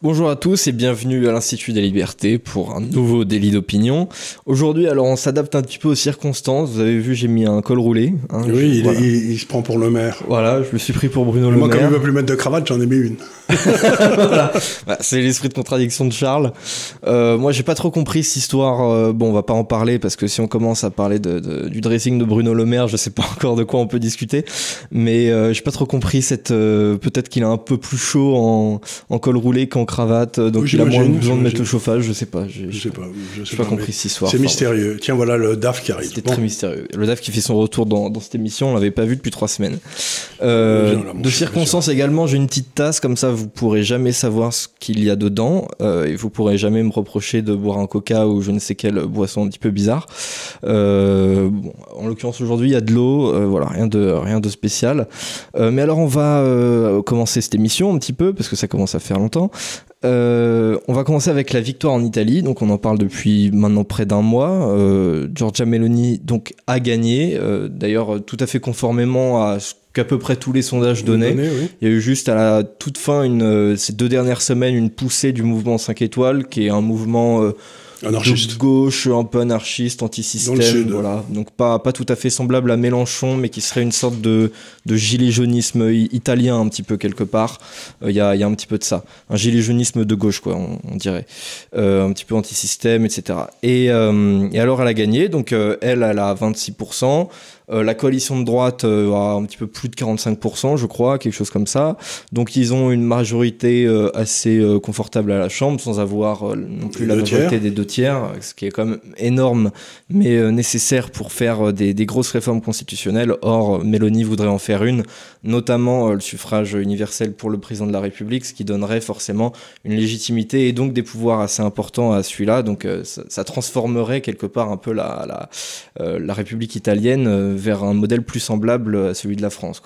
Bonjour à tous et bienvenue à l'Institut des Libertés pour un nouveau délit d'opinion. Aujourd'hui, alors on s'adapte un petit peu aux circonstances. Vous avez vu, j'ai mis un col roulé. hein, oui, il, il, il, se prend pour le maire. Voilà, je me suis pris pour Bruno Moi, Le Maire. Moi, comme il ne veut plus mettre de cravate, j'en ai mis une. voilà. bah, c'est l'esprit de contradiction de Charles. Euh, moi, j'ai pas trop compris cette histoire. Euh, bon, on va pas en parler parce que si on commence à parler de, de, du dressing de Bruno Le Maire, je sais pas encore de quoi on peut discuter. Mais euh, j'ai pas trop compris cette. euh, Peut-être qu'il a un peu plus chaud en, en col roulé qu'en cravate, donc Oui, il a moins besoin de mettre le chauffage. Je sais pas. Je sais pas. Je sais pas pas, compris cette histoire. C'est mystérieux. Tiens, voilà le DAF qui arrive. C'était Bon. très mystérieux. Le DAF qui fait son retour dans, dans cette émission, on l'avait pas vu depuis trois semaines. Euh, Bien là, mon de cher, circonstances également, j'ai une petite tasse, comme ça vous pourrez jamais savoir ce qu'il y a dedans, euh, et vous pourrez jamais me reprocher de boire un coca ou je ne sais quelle boisson un petit peu bizarre. Euh, bon, en l'occurrence aujourd'hui, il y a de l'eau, euh, voilà, rien de, rien de spécial. Euh, mais alors on va euh, commencer cette émission un petit peu, parce que ça commence à faire longtemps. Euh, on va commencer avec la victoire en Italie, donc on en parle depuis maintenant près d'un mois. Euh, Giorgia Meloni donc a gagné, euh, d'ailleurs tout à fait conformément à ce qu'à peu près tous les sondages donnaient. Donné, oui. Il y a eu juste à la toute fin, une, ces deux dernières semaines, une poussée du mouvement 5 étoiles, qui est un mouvement Anarchiste. de gauche, un peu anarchiste, anti-système, voilà. Donc pas, pas tout à fait semblable à Mélenchon, mais qui serait une sorte de, de gilet jaunisme italien un petit peu quelque part. Euh, Il y, a, y a un petit peu de ça. Un gilet jaunisme de gauche, quoi, on, on dirait. Euh, un petit peu anti-système, etc. Et, euh, et alors elle a gagné, donc elle, elle a 26%. Euh, la coalition de droite a un petit peu plus de 45%, je crois, quelque chose comme ça. Donc ils ont une majorité assez confortable à la Chambre, sans avoir non plus la majorité tiers. des deux ce qui est quand même énorme, mais euh, nécessaire pour faire euh, des, grosses réformes constitutionnelles. Or, Mélanie voudrait en faire une, notamment euh, le suffrage universel pour le président de la République, ce qui donnerait forcément une légitimité et donc des pouvoirs assez importants à celui-là. Donc ça, transformerait quelque part un peu la, République italienne vers un modèle plus semblable à celui de la France.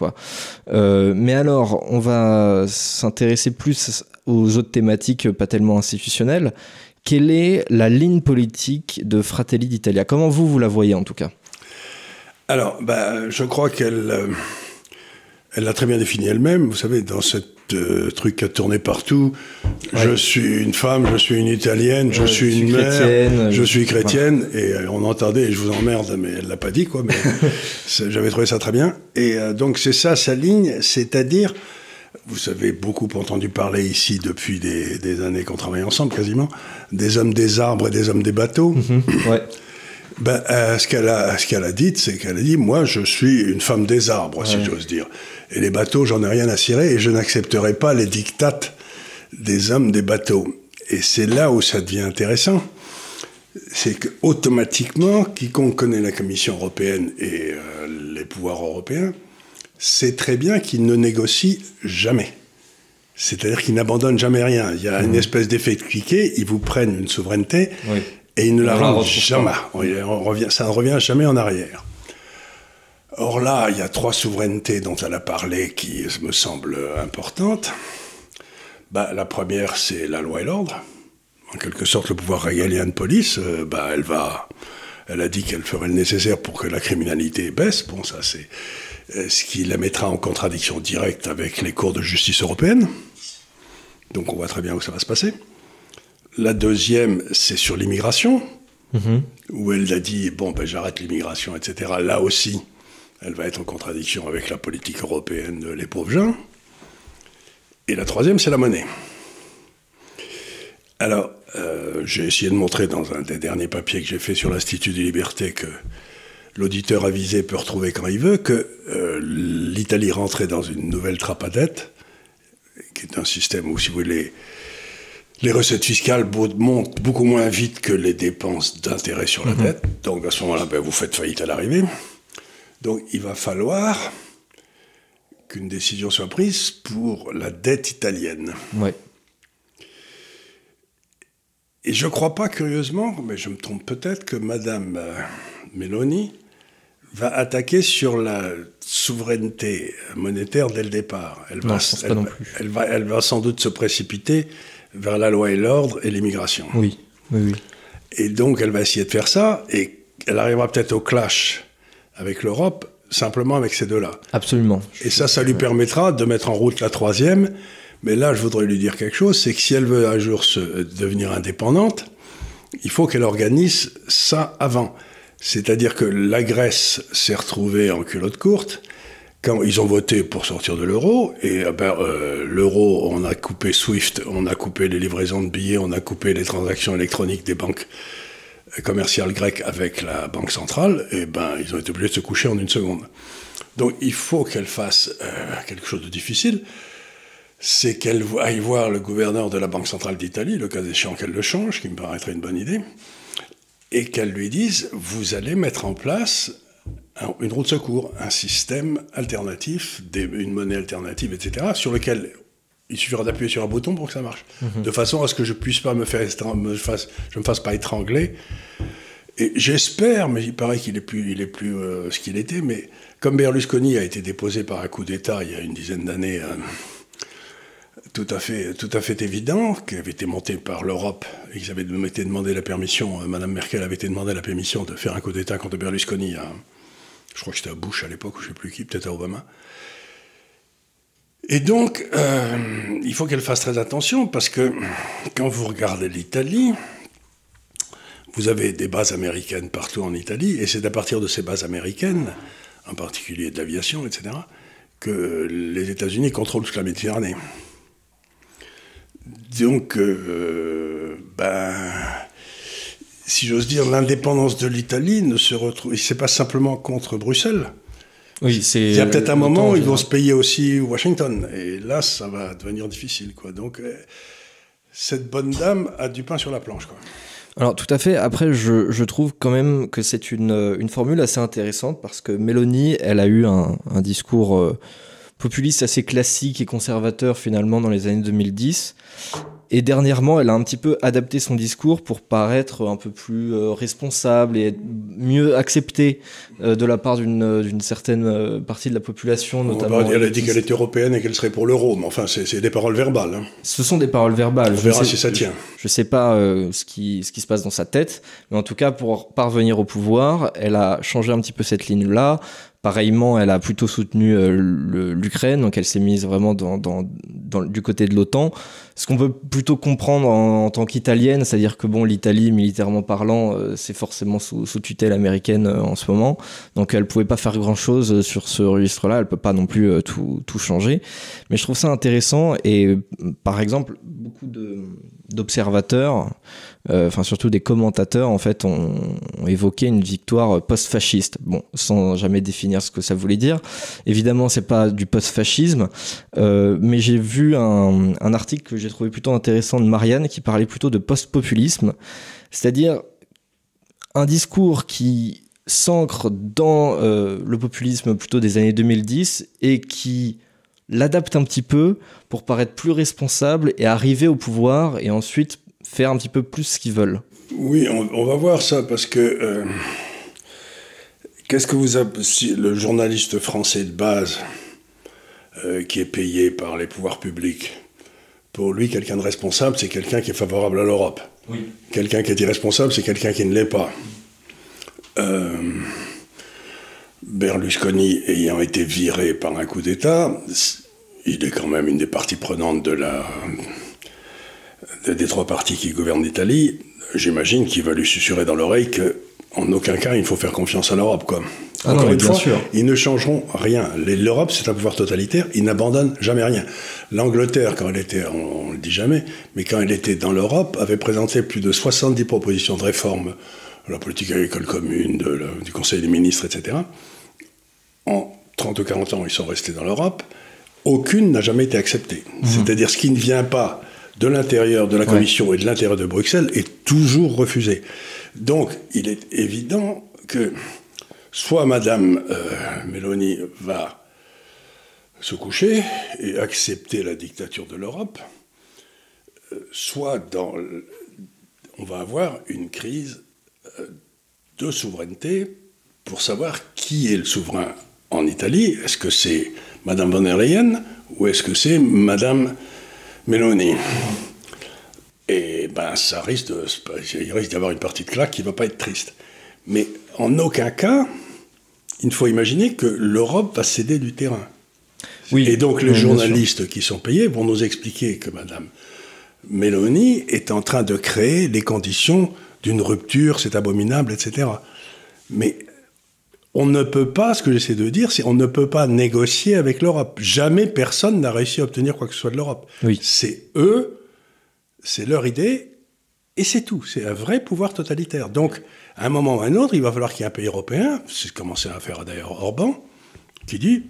Mais alors, on va s'intéresser plus aux autres thématiques pas tellement institutionnelles. Quelle est la ligne politique de Fratelli d'Italia? Comment vous, vous la voyez en tout cas? Alors, bah, je crois qu'elle euh, elle l'a très bien défini elle-même. Vous savez, dans ce truc qui a tourné partout, je suis une femme, je suis une italienne, je Ouais, suis je suis une mère, chrétienne, je suis chrétienne. Et euh, on entendait, et je vous emmerde, mais elle l'a pas dit, quoi. Mais j'avais trouvé ça très bien. Et euh, donc, c'est ça sa ligne, c'est-à-dire. Vous avez beaucoup entendu parler ici depuis des, des années qu'on travaille ensemble, quasiment, des hommes des arbres et des hommes des bateaux. Ouais. Ben, euh, ce qu'elle a, ce qu'elle a dit, c'est qu'elle a dit, moi, je suis une femme des arbres, si j'ose dire. Et les bateaux, j'en ai rien à cirer, et je n'accepterai pas les dictates des hommes des bateaux. Et c'est là où ça devient intéressant. C'est que automatiquement, quiconque connaît la Commission européenne et euh, les pouvoirs européens, sait très bien qu'ils ne négocient jamais. C'est-à-dire qu'ils n'abandonnent jamais rien. Il y a une espèce d'effet de cliquet, ils vous prennent une souveraineté Oui. et ils ne la On la rendent jamais. On- on revient, ça ne revient jamais en arrière. Or là, il y a trois souverainetés dont elle a parlé qui me semblent importantes. Bah, la première, c'est la loi et l'ordre. En quelque sorte, le pouvoir régalien de police, euh, bah, elle va, elle a dit qu'elle ferait le nécessaire pour que la criminalité baisse. Bon, ça, c'est ce qui la mettra en contradiction directe avec les cours de justice européennes. Donc, on voit très bien où ça va se passer. La deuxième, c'est sur l'immigration, où elle a dit bon, ben, j'arrête l'immigration, etc. Là aussi, elle va être en contradiction avec la politique européenne de les pauvres gens. Et la troisième, c'est la monnaie. Alors, euh, j'ai essayé de montrer dans un des derniers papiers que j'ai fait sur l'Institut des libertés que l'auditeur avisé peut retrouver quand il veut que euh, l'Italie rentrait dans une nouvelle trappe à dette, qui est un système où, si vous voulez, les recettes fiscales montent beaucoup moins vite que les dépenses d'intérêt sur la dette. Donc à ce moment-là, ben, vous faites faillite à l'arrivée. Donc il va falloir qu'une décision soit prise pour la dette italienne. Ouais. Et je ne crois pas, curieusement, mais je me trompe peut-être, que Madame euh, Meloni va attaquer sur la souveraineté monétaire dès le départ. Elle Non, va, je pense pas elle non va- plus. Elle va, elle va sans doute se précipiter vers la loi et l'ordre et l'immigration. Oui. Oui, oui. Et donc, elle va essayer de faire ça, et elle arrivera peut-être au clash avec l'Europe, simplement avec ces deux-là. Absolument. Et ça, ça lui permettra de mettre en route la troisième, Mais là, je voudrais lui dire quelque chose, c'est que si elle veut un jour se, devenir indépendante, il faut qu'elle organise ça avant. C'est-à-dire que la Grèce s'est retrouvée en culotte courte quand ils ont voté pour sortir de l'euro, et eh ben, euh, l'euro, on a coupé SWIFT, on a coupé les livraisons de billets, on a coupé les transactions électroniques des banques commerciales grecques avec la banque centrale, et ben ils ont été obligés de se coucher en une seconde. Donc il faut qu'elle fasse euh, quelque chose de difficile, c'est qu'elle aille voir le gouverneur de la Banque centrale d'Italie, le cas échéant qu'elle le change, qui me paraîtrait une bonne idée, et qu'elle lui dise, vous allez mettre en place une route de secours, un système alternatif, une monnaie alternative, etc., sur lequel il suffira d'appuyer sur un bouton pour que ça marche. Mhm. De façon à ce que je puisse pas me faire, me fasse, je me fasse pas étrangler. Et j'espère, mais il paraît qu'il est plus, il est plus euh, ce qu'il était, mais comme Berlusconi a été déposé par un coup d'État il y a une dizaine d'années, euh, tout à fait, évident, qui avait été monté par l'Europe, et qu'ils avaient demandé la permission, euh, Madame Merkel avait été demandé la permission de faire un coup d'État contre Berlusconi à, je crois que c'était à Bush à l'époque, ou je ne sais plus qui, peut-être à Obama. Et donc, euh, il faut qu'elle fasse très attention parce que quand vous regardez l'Italie, vous avez des bases américaines partout en Italie, et c'est à partir de ces bases américaines, en particulier d'aviation, etc., que les États-Unis contrôlent toute la Méditerranée. Donc, euh, ben, si j'ose dire, l'indépendance de l'Italie ne se retrouve. C'est pas simplement contre Bruxelles. Oui, c'est. Il y a peut-être un moment où ils vont se payer aussi Washington, et là, ça va devenir difficile, quoi. Donc, euh, cette bonne dame a du pain sur la planche, quoi. Alors tout à fait. Après, je, je trouve quand même que c'est une, une, formule assez intéressante parce que Mélanie, elle a eu un, un discours euh, populiste assez classique et conservateur finalement dans les années 2010. Et dernièrement, elle a un petit peu adapté son discours pour paraître un peu plus euh, responsable et être mieux acceptée euh, de la part d'une euh, certaine partie de la population, notamment. elle a dit qu'elle était européenne et qu'elle serait pour l'euro, mais enfin, c'est des paroles verbales. Hein. Ce sont des paroles verbales. On verra si ça tient. Je ne sais pas ce, qui, ce qui se passe dans sa tête, mais en tout cas, pour parvenir au pouvoir, elle a changé un petit peu cette ligne-là Pareillement, elle a plutôt soutenu euh, l'Ukraine, donc elle s'est mise vraiment dans, dans, du côté de l'OTAN. Ce qu'on peut plutôt comprendre en, tant qu'italienne, c'est-à-dire que bon, l'Italie, militairement parlant, euh, c'est forcément sous, sous, tutelle américaine euh, en ce moment, donc elle pouvait pas faire grand-chose sur ce registre-là. Elle peut pas non plus tout, tout changer. Mais je trouve ça intéressant et par exemple, beaucoup d'observateurs enfin surtout des commentateurs en fait ont, évoqué une victoire post-fasciste. Bon, sans jamais définir ce que ça voulait dire. Évidemment, c'est pas du post-fascisme, euh, mais j'ai vu un, article que j'ai trouvé plutôt intéressant de Marianne qui parlait plutôt de post-populisme, c'est-à-dire un discours qui s'ancre dans euh, le populisme plutôt des années 2010 et qui l'adapte un petit peu pour paraître plus responsable et arriver au pouvoir et ensuite faire un petit peu plus ce qu'ils veulent. Oui, on, va voir ça parce que euh, qu'est-ce que vous avez, si le journaliste français de base euh, qui est payé par les pouvoirs publics, pour lui, quelqu'un de responsable, c'est quelqu'un qui est favorable à l'Europe. Oui. Quelqu'un qui est irresponsable, c'est quelqu'un qui ne l'est pas. Euh, Berlusconi ayant été viré par un coup d'État, il est quand même une des parties prenantes de la, des trois partis qui gouvernent l'Italie, j'imagine qu'il va lui susurrer dans l'oreille que en aucun cas il faut faire confiance à l'Europe. Quoi. Ah Encore une fois, sûr. ils ne changeront rien. L'Europe, c'est un pouvoir totalitaire, ils n'abandonnent jamais rien. L'Angleterre, quand elle était, on, ne le dit jamais, mais quand elle était dans l'Europe, avait présenté plus de 70 propositions de réforme de la politique agricole commune, du Conseil des ministres, etc. En 30 ou 40 ans, ils sont restés dans l'Europe. Aucune n'a jamais été acceptée. Mmh. C'est-à-dire ce qui ne vient pas de l'intérieur de la Commission et de l'intérieur de Bruxelles est toujours refusé. Donc, il est évident que soit Madame euh, Mélanie va se coucher et accepter la dictature de l'Europe, euh, soit dans, on va avoir une crise euh, de souveraineté pour savoir qui est le souverain en Italie. Est-ce que c'est Madame von der Leyen ou est-ce que c'est Madame Mélanie. Et ben, ça risque de, il risque d'avoir une partie de claque qui ne va pas être triste. Mais en aucun cas, il faut imaginer que l'Europe va céder du terrain. Oui. Et donc les journalistes qui sont payés vont nous expliquer que Madame Mélanie est en train de créer les conditions d'une rupture, c'est abominable, etc. Mais on ne peut pas, ce que j'essaie de dire, c'est on ne peut pas négocier avec l'Europe. Jamais personne n'a réussi à obtenir quoi que ce soit de l'Europe. Oui. C'est eux, c'est leur idée, et c'est tout. C'est un vrai pouvoir totalitaire. Donc, à un moment ou à un autre, il va falloir qu'il y ait un pays européen, c'est ce commencé à faire d'ailleurs Orban, qui dit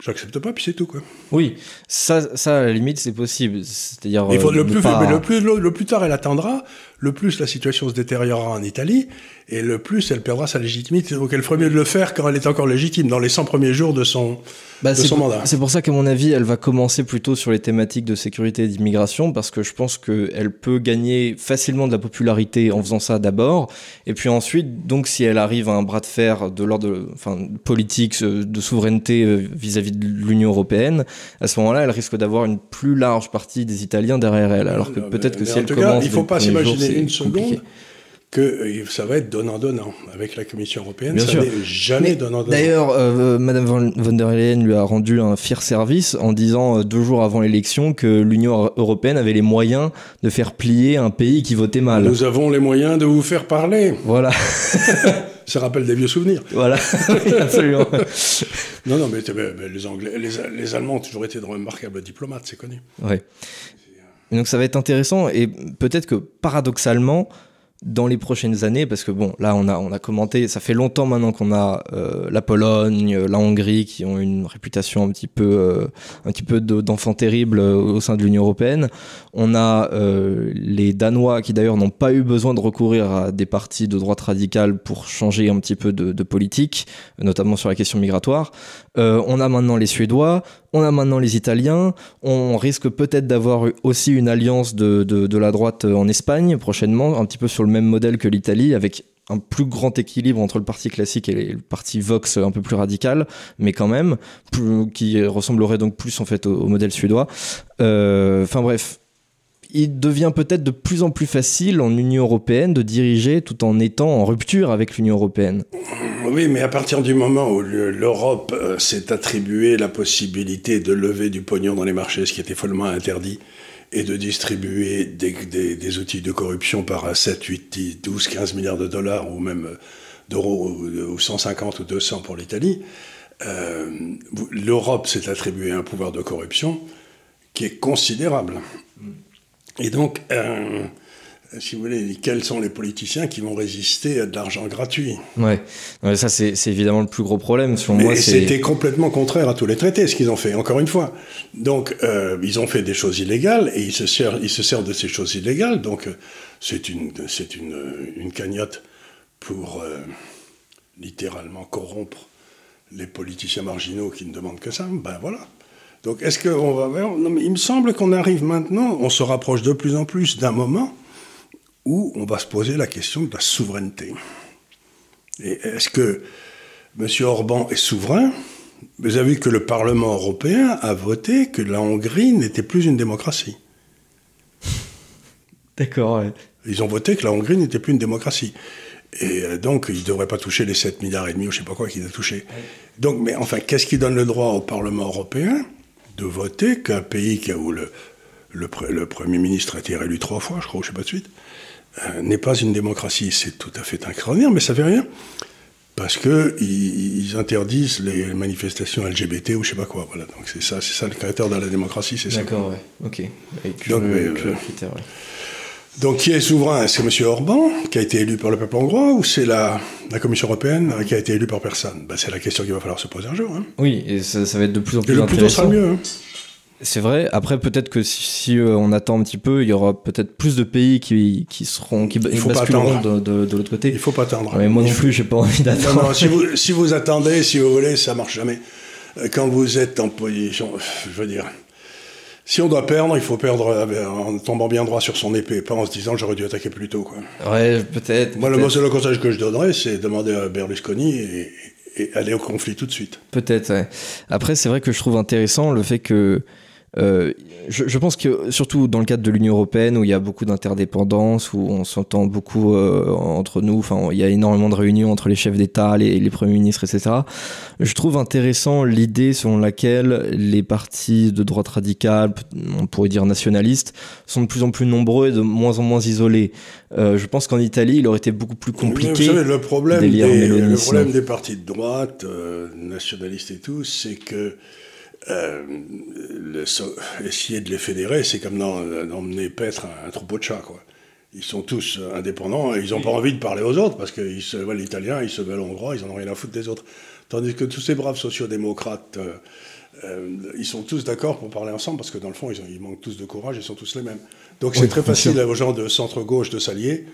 j'accepte pas, puis c'est tout. Quoi. Oui, ça, ça à la limite, c'est possible. C'est-à-dire. Il faut, le, plus, mais le, plus, le, plus tard elle attendra, le plus la situation se détériorera en Italie, et le plus elle perdra sa légitimité. Donc elle ferait mieux de le faire quand elle est encore légitime, dans les 100 premiers jours de son, bah, de son mandat. C'est pour ça qu'à mon avis, elle va commencer plutôt sur les thématiques de sécurité et d'immigration, parce que je pense qu'elle peut gagner facilement de la popularité en faisant ça d'abord, et puis ensuite, donc si elle arrive à un bras de fer de l'ordre enfin, politique, euh, de souveraineté euh, vis-à-vis de l'Union européenne, à ce moment-là, elle risque d'avoir une plus large partie des Italiens derrière elle, alors que peut-être que si elle commence... il faut pas s'imaginer une seconde que euh, ça va être donnant-donnant avec la Commission européenne. Bien ça sûr. jamais donnant-donnant. D'ailleurs, euh, Madame von der Leyen lui a rendu un fier service en disant euh, deux jours avant l'élection que l'Union européenne avait les moyens de faire plier un pays qui votait mal. Nous avons les moyens de vous faire parler. Voilà. ça rappelle des vieux souvenirs. Voilà, absolument. non, non, mais, les, Anglais, les, les, Allemands ont toujours été de remarquables diplomates, c'est connu. Oui. Donc ça va être intéressant et peut-être que paradoxalement, dans les prochaines années, parce que bon, là on a, on a commenté, ça fait longtemps maintenant qu'on a euh, la Pologne, la Hongrie qui ont une réputation un petit peu, euh, un petit peu d'enfants terribles euh, au sein de l'Union européenne. On a les Danois qui d'ailleurs n'ont pas eu besoin de recourir à des partis de droite radicale pour changer un petit peu de, de politique, notamment sur la question migratoire. On a maintenant les Suédois, on a maintenant les Italiens. On risque peut-être d'avoir aussi une alliance de, de, la droite en Espagne prochainement, un petit peu sur le même modèle que l'Italie, avec un plus grand équilibre entre le parti classique et le parti Vox un peu plus radical, mais quand même, qui ressemblerait donc plus en fait au, modèle suédois. Euh, enfin bref, il devient peut-être de plus en plus facile en Union européenne de diriger tout en étant en rupture avec l'Union européenne. Oui, mais à partir du moment où l'Europe euh, s'est attribué la possibilité de lever du pognon dans les marchés, ce qui était follement interdit, et de distribuer des, outils de corruption par 7, 8, 10, 12, 15 milliards de dollars, ou même d'euros, ou 150 ou 200 pour l'Italie, euh, l'Europe s'est attribué un pouvoir de corruption qui est considérable. Et donc, euh, si vous voulez, quels sont les politiciens qui vont résister à de l'argent gratuit Ouais, ça c'est évidemment le plus gros problème. Mais c'était complètement contraire à tous les traités ce qu'ils ont fait, encore une fois. Donc, euh, ils ont fait des choses illégales et ils se servent, ils se servent de ces choses illégales. Donc, euh, c'est une, c'est une, une, cagnotte pour littéralement corrompre les politiciens marginaux qui ne demandent que ça. Ben voilà. Donc est-ce qu'on va vers... Non, mais il me semble qu'on arrive maintenant, on se rapproche de plus en plus d'un moment où on va se poser la question de la souveraineté. Et est-ce que M. Orban est souverain? Vous avez vu que le Parlement européen a voté que la Hongrie n'était plus une démocratie. D'accord, Ils ont voté que la Hongrie n'était plus une démocratie. Et euh, donc, il ne devrait pas toucher les 7 milliards et demi ou je ne sais pas quoi qu'il a touché. Donc, mais enfin, qu'est-ce qui donne le droit au Parlement européen? De voter qu'un pays qui a, où le, le, Premier ministre a été réélu trois fois, je crois, je ne sais pas de suite, euh, n'est pas une démocratie. C'est tout à fait extraordinaire, mais ça fait rien. Parce qu'ils ils interdisent les manifestations LGBT ou je sais pas quoi. Voilà. Donc c'est ça, c'est ça le critère de la démocratie, c'est ça. D'accord, ouais. Ok. donc, euh, donc, qui est souverain C'est M. Orban, qui a été élu par le peuple hongrois, ou c'est la, la, Commission européenne qui a été élue par personne? Ben, C'est la question qu'il va falloir se poser un jour. Hein. Oui, et ça, va être de plus en plus et le plus tôt sera mieux. Hein. C'est vrai. Après, peut-être que si, euh, on attend un petit peu, il y aura peut-être plus de pays qui, qui seront qui il faut basculeront de, de, de l'autre côté. Il faut pas attendre. Mais moi non plus, j'ai pas envie d'attendre. Non, non, si vous, si vous attendez, si vous voulez, ça marche jamais. Euh, quand vous êtes en position, je veux dire, si on doit perdre, il faut perdre euh, en tombant bien droit sur son épée, pas en se disant j'aurais dû attaquer plus tôt. Quoi. Ouais, peut-être. Moi, le seul conseil que je donnerais, c'est demander à Berlusconi et, et, aller au conflit tout de suite. Peut-être, ouais. Après, c'est vrai que je trouve intéressant le fait que euh, je, pense que surtout dans le cadre de l'Union européenne où il y a beaucoup d'interdépendance, où on s'entend beaucoup euh, entre nous, enfin il y a énormément de réunions entre les chefs d'État, les, les, premiers ministres, etc. Je trouve intéressant l'idée selon laquelle les partis de droite radicale, on pourrait dire nationalistes, sont de plus en plus nombreux et de moins en moins isolés. Euh, je pense qu'en Italie, il aurait été beaucoup plus compliqué. Vous savez, le problème, des, le problème des partis de droite, nationalistes et tout, c'est que euh, essayer de les fédérer, c'est comme d'emmener paître un, troupeau de chats. Quoi. Ils sont tous euh, indépendants et ils n'ont pas envie de parler aux autres parce qu'ils se veulent italiens, ils se veulent hongrois, ils n'en ont rien à foutre des autres. Tandis que tous ces braves sociodémocrates, euh, ils sont tous d'accord pour parler ensemble parce que dans le fond, ils, ils, manquent tous de courage, ils sont tous les mêmes. Donc c'est très facile aux gens de centre-gauche de s'allier.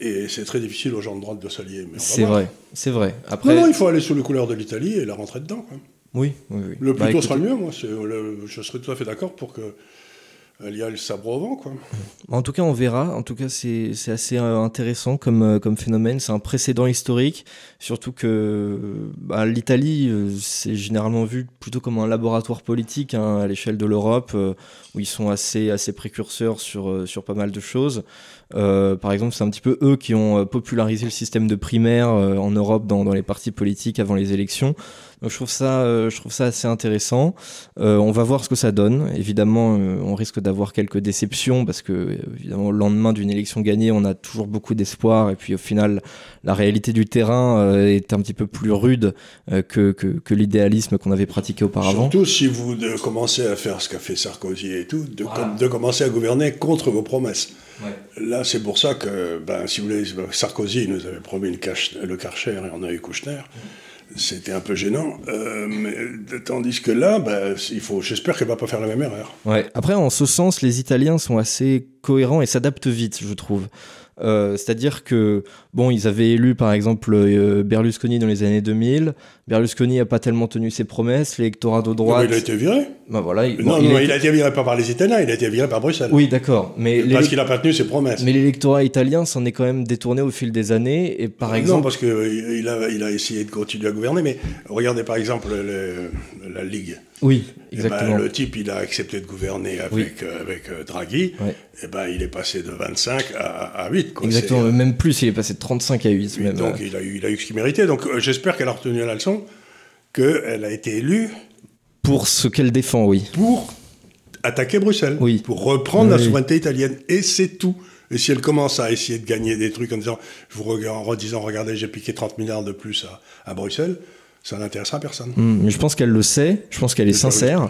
Et c'est très difficile aux gens de droite de s'allier. C'est vrai, c'est vrai. Après... Non, non, il faut aller sous les couleurs de l'Italie et la rentrer dedans. Quoi. Oui, oui, oui. Le plus bah, tôt sera le mieux, moi. je serais tout à fait d'accord pour que il y a le sabre au vent, quoi. En tout cas, on verra. En tout cas, c'est assez euh, intéressant comme, euh, comme phénomène. C'est un précédent historique, surtout que bah, l'Italie, euh, c'est généralement vu plutôt comme un laboratoire politique hein, à l'échelle de l'Europe, où ils sont assez, assez précurseurs sur, sur pas mal de choses. par exemple, c'est un petit peu eux qui ont popularisé le système de primaire en Europe dans, dans les partis politiques avant les élections. Donc je trouve ça, euh, je trouve ça assez intéressant. Euh, on va voir ce que ça donne. Évidemment, euh, on risque d'avoir quelques déceptions parce que évidemment, au lendemain d'une élection gagnée, on a toujours beaucoup d'espoir et puis au final, la réalité du terrain est un petit peu plus rude que, que, que l'idéalisme qu'on avait pratiqué auparavant. Surtout si vous commencez à faire ce qu'a fait Sarkozy et tout, de, de, commencer à gouverner contre vos promesses. Là, c'est pour ça que, ben, si vous voulez, Sarkozy nous avait promis le, le Karcher et on a eu Kouchner c'était un peu gênant. Euh, mais, tandis que là, bah, il faut, j'espère qu'elle va pas faire la même erreur. Après, en ce sens, les Italiens sont assez cohérents et s'adaptent vite, je trouve. Euh, c'est-à-dire que, bon, ils avaient élu par exemple euh, Berlusconi dans les années 2000. Berlusconi n'a pas tellement tenu ses promesses. L'électorat de droite. il a été viré. Bah voilà, non, non, il a été viré pas par les Italiens, il a été viré par Bruxelles. Oui, d'accord. Mais parce qu'il n'a pas tenu ses promesses. Mais l'électorat italien s'en est quand même détourné au fil des années. Et par exemple. Non, parce qu'il a, il a essayé de continuer à gouverner. Mais regardez par exemple la Ligue. Oui, eh ben, exactement. le type, il a accepté de gouverner avec, euh, avec euh, Draghi. Et eh ben, il est passé de 25 à, 8. Exactement, même plus, il est passé de 35 à 8. donc il a, eu, il a eu ce qu'il méritait. Donc euh, j'espère qu'elle a retenu la leçon, qu'elle a été élue. Pour ce qu'elle défend, oui. Pour attaquer Bruxelles. Oui. Pour reprendre la souveraineté italienne. Et c'est tout. Et si elle commence à essayer de gagner des trucs en disant, en redisant, regardez, j'ai piqué 30 milliards de plus à, à Bruxelles, ça n'intéressera personne. Hmm, mais je pense qu'elle le sait, je pense qu'elle est sincère.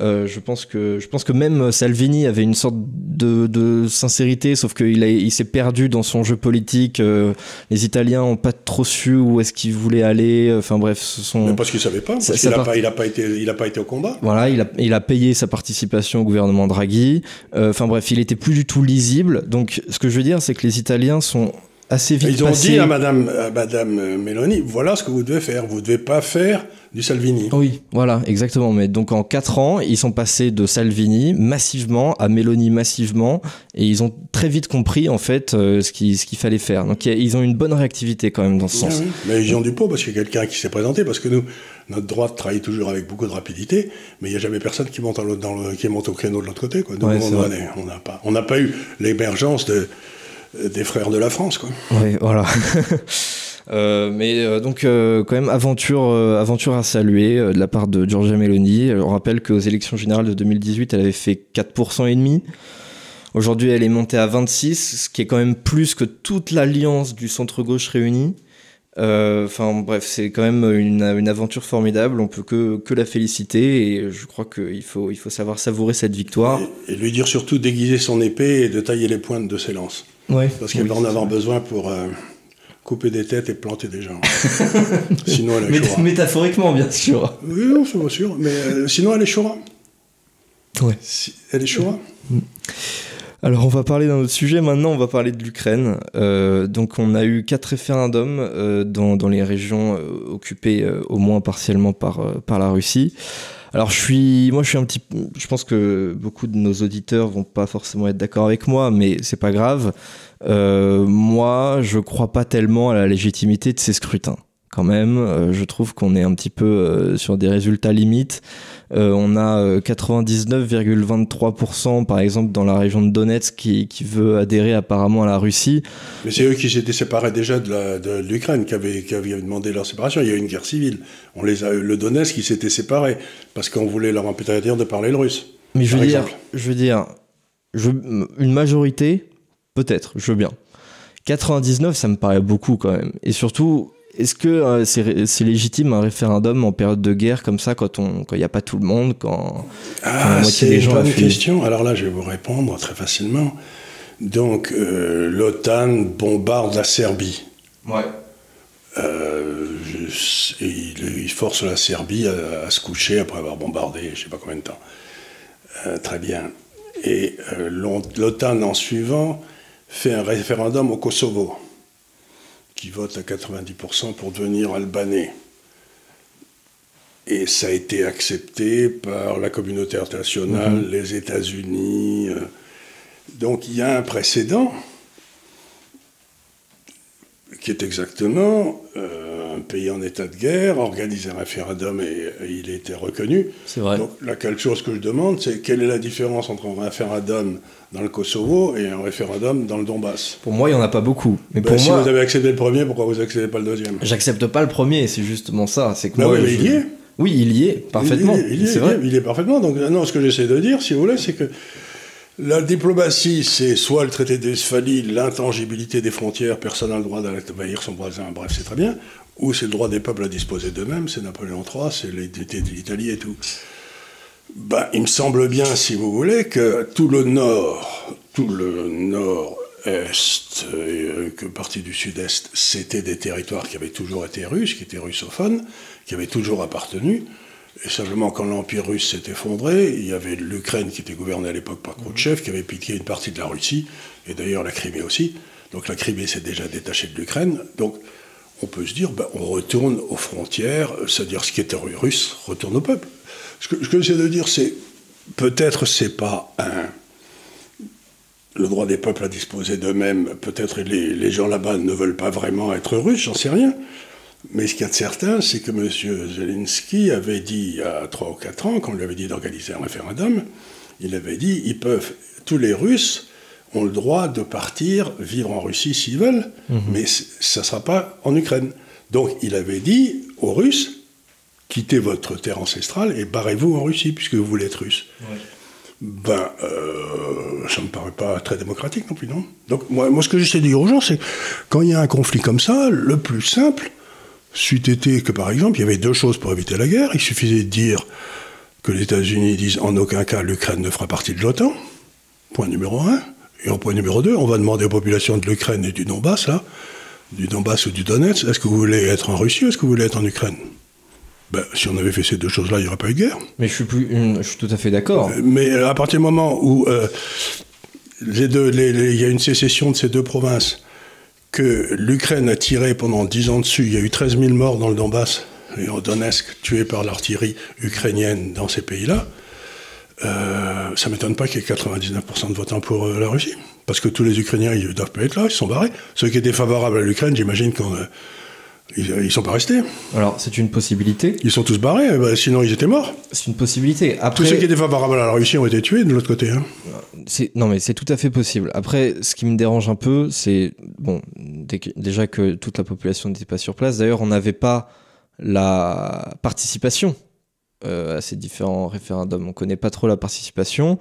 Euh, je, pense que, je pense que même Salvini avait une sorte de, de sincérité, sauf qu'il il s'est perdu dans son jeu politique. Euh, les Italiens n'ont pas trop su où est-ce qu'ils voulaient aller. Enfin bref, ce sont. Mais parce qu'ils ne savaient pas, parce qu'il n'a pas, pas, été, pas au combat. Voilà, il a, il a payé sa participation au gouvernement Draghi. Euh, enfin bref, il était plus du tout lisible. Donc ce que je veux dire, c'est que les Italiens sont assez vite Ils ont dit à Madame, Madame Mélanie, voilà ce que vous devez faire. Vous ne devez pas faire du Salvini. Oui, voilà, exactement. Mais donc en 4 ans, ils sont passés de Salvini massivement à Mélanie massivement, et ils ont très vite compris en fait euh, ce qu'il ce qu'il fallait faire. Donc ils ont une bonne réactivité quand même dans ce sens. Mais ils ont du pot parce qu'il y a quelqu'un qui s'est présenté, parce que nous, notre droite travaille toujours avec beaucoup de rapidité, mais il n'y a jamais personne qui monte, dans le, qui monte au créneau de l'autre côté. Quoi. on n'a pas, on pas eu l'émergence de des frères de la France, quoi. Oui, voilà. Euh, mais euh, donc quand même aventure, aventure à saluer de la part de Giorgia Meloni. On rappelle qu'aux élections générales de 2018, elle avait fait 4% et demi. Aujourd'hui, elle est montée à 26, ce qui est quand même plus que toute l'alliance du centre-gauche réunie. Enfin bref, c'est quand même une, une, aventure formidable. On peut que, que la féliciter et je crois qu'il faut, il faut savoir savourer cette victoire. Et, et, lui dire surtout d'aiguiser son épée et de tailler les pointes de ses lances. Parce qu'elle va en avoir besoin pour euh, couper des têtes et planter des gens. sinon, elle échouera. Métaphoriquement, bien sûr. Oui, non, c'est sûr. Mais euh, sinon, elle échouera. Ouais. elle échouera. Mm. Alors on va parler d'un autre sujet maintenant, on va parler de l'Ukraine. Euh, donc on a eu quatre référendums dans, dans, les régions occupées au moins partiellement par, par la Russie. Alors je suis, moi je suis un petit, je pense que beaucoup de nos auditeurs vont pas forcément être d'accord avec moi, mais c'est pas grave. Euh, moi, je crois pas tellement à la légitimité de ces scrutins quand même. je trouve qu'on est un petit peu sur des résultats limites. on a 99,23% par exemple dans la région de Donetsk qui, qui, veut adhérer apparemment à la Russie. Mais c'est eux qui s'étaient séparés déjà de l'Ukraine, qui avaient, qui avaient demandé leur séparation. Il y a eu une guerre civile. On les a, le Donetsk qui s'était séparé parce qu'on voulait leur interdire de parler le russe. Mais je veux, dire, je veux dire, je, une majorité, peut-être, je veux bien. 99, ça me paraît beaucoup quand même. Et surtout, est-ce que euh, c'est légitime un référendum en période de guerre comme ça, quand il quand n'y a pas tout le monde, quand, ah, moitié des gens. C'est une question. Alors là, je vais vous répondre très facilement. Donc, euh, l'OTAN bombarde la Serbie. Ouais. Euh, il, force la Serbie à, se coucher après avoir bombardé, je ne sais pas combien de temps. très bien. Et l'OTAN, en suivant, fait un référendum au Kosovo qui vote à 90% pour devenir albanais. Et ça a été accepté par la communauté internationale, mhm. les États-Unis. Euh. donc il y a un précédent qui est exactement euh, pays en état de guerre, organise un référendum et, il a été reconnu. C'est vrai. Donc la chose que je demande, c'est quelle est la différence entre un référendum dans le Kosovo et un référendum dans le Donbass? Pour moi, il n'y en a pas beaucoup. Mais ben, si vous avez accepté le premier, pourquoi vous n'acceptez pas le deuxième? J'accepte pas le premier, c'est justement ça. C'est que ben oui, il y est. Oui, il y est, parfaitement. Il, est, vrai. il est parfaitement. Donc, non, ce que j'essaie de dire, si vous voulez, c'est que la diplomatie, c'est soit le traité d'Estphalie, l'intangibilité des frontières, personne n'a le droit d'envahir son voisin, bref, c'est très bien, ou c'est le droit des peuples à disposer d'eux-mêmes, c'est Napoléon III, c'est l'identité de l'Italie et tout. Ben, il me semble bien, si vous voulez, que tout le nord, tout le nord-est et euh, que partie du sud-est, c'était des territoires qui avaient toujours été russes, qui étaient russophones, qui avaient toujours appartenu. Et simplement, quand l'Empire russe s'est effondré, il y avait l'Ukraine qui était gouvernée à l'époque par Khrouchtchev, qui avait piqué une partie de la Russie, et d'ailleurs la Crimée aussi. Donc la Crimée s'est déjà détachée de l'Ukraine. Donc on peut se dire, ben, on retourne aux frontières, c'est-à-dire ce qui était russe retourne au peuple. Ce que, ce que j'essaie de dire, c'est peut-être c'est pas un, le droit des peuples à disposer d'eux-mêmes, peut-être les, les gens là-bas ne veulent pas vraiment être russes, j'en sais rien. Mais ce qu'il y a de certain, c'est que M. Zelensky avait dit il y a 3 ou 4 ans, quand on lui avait dit d'organiser un référendum, il avait dit ils peuvent, tous les Russes ont le droit de partir vivre en Russie s'ils veulent, mhm. mais ça ne sera pas en Ukraine. Donc il avait dit aux Russes quittez votre terre ancestrale et barrez-vous en Russie puisque vous voulez être russe. Ben, euh, ça me paraît pas très démocratique non plus, non? Donc moi, moi ce que j'essaie de dire aux gens, c'est quand il y a un conflit comme ça, le plus simple, c'eût été que, par exemple, il y avait deux choses pour éviter la guerre. Il suffisait de dire que les États-Unis disent en aucun cas l'Ukraine ne fera partie de l'OTAN, point numéro un. Et en point numéro deux, on va demander aux populations de l'Ukraine et du Donbass, là, du Donbass ou du Donetsk, est-ce que vous voulez être en Russie ou est-ce que vous voulez être en Ukraine? Ben, si on avait fait ces deux choses-là, il n'y aurait pas eu de guerre. Mais je suis, plus, je suis tout à fait d'accord. Mais à partir du moment où euh, il y a une sécession de ces deux provinces, que l'Ukraine a tiré pendant 10 ans dessus. Il y a eu 13 000 morts dans le Donbass et en Donetsk, tués par l'artillerie ukrainienne dans ces pays-là. Euh, ça m'étonne pas qu'il y ait 99% de votants pour euh, la Russie. Parce que tous les Ukrainiens, ils doivent pas être là, ils sont barrés. Ceux qui étaient favorables à l'Ukraine, j'imagine qu'on euh, ils, sont pas restés. Alors, c'est une possibilité. Ils sont tous barrés, ben, sinon ils étaient morts. C'est une possibilité. Après... Tous ceux qui étaient favorables à la Russie ont été tués de l'autre côté. Hein. Non, mais c'est tout à fait possible. Après, ce qui me dérange un peu, c'est bon, déjà que toute la population n'était pas sur place. D'ailleurs, on n'avait pas la participation à ces différents référendums. On connaît pas trop la participation.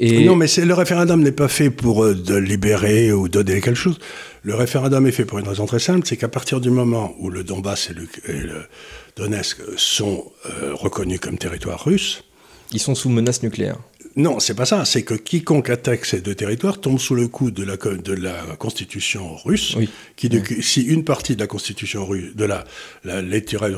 Non, mais le référendum n'est pas fait pour euh, de libérer ou donner quelque chose. Le référendum est fait pour une raison très simple, c'est qu'à partir du moment où le Donbass et le, Donetsk sont euh, reconnus comme territoire russe, ils sont sous menace nucléaire. Non, c'est pas ça. C'est que quiconque attaque ces deux territoires tombe sous le coup de la, de la constitution russe. Qui, Si une partie de la constitution russe, de la, la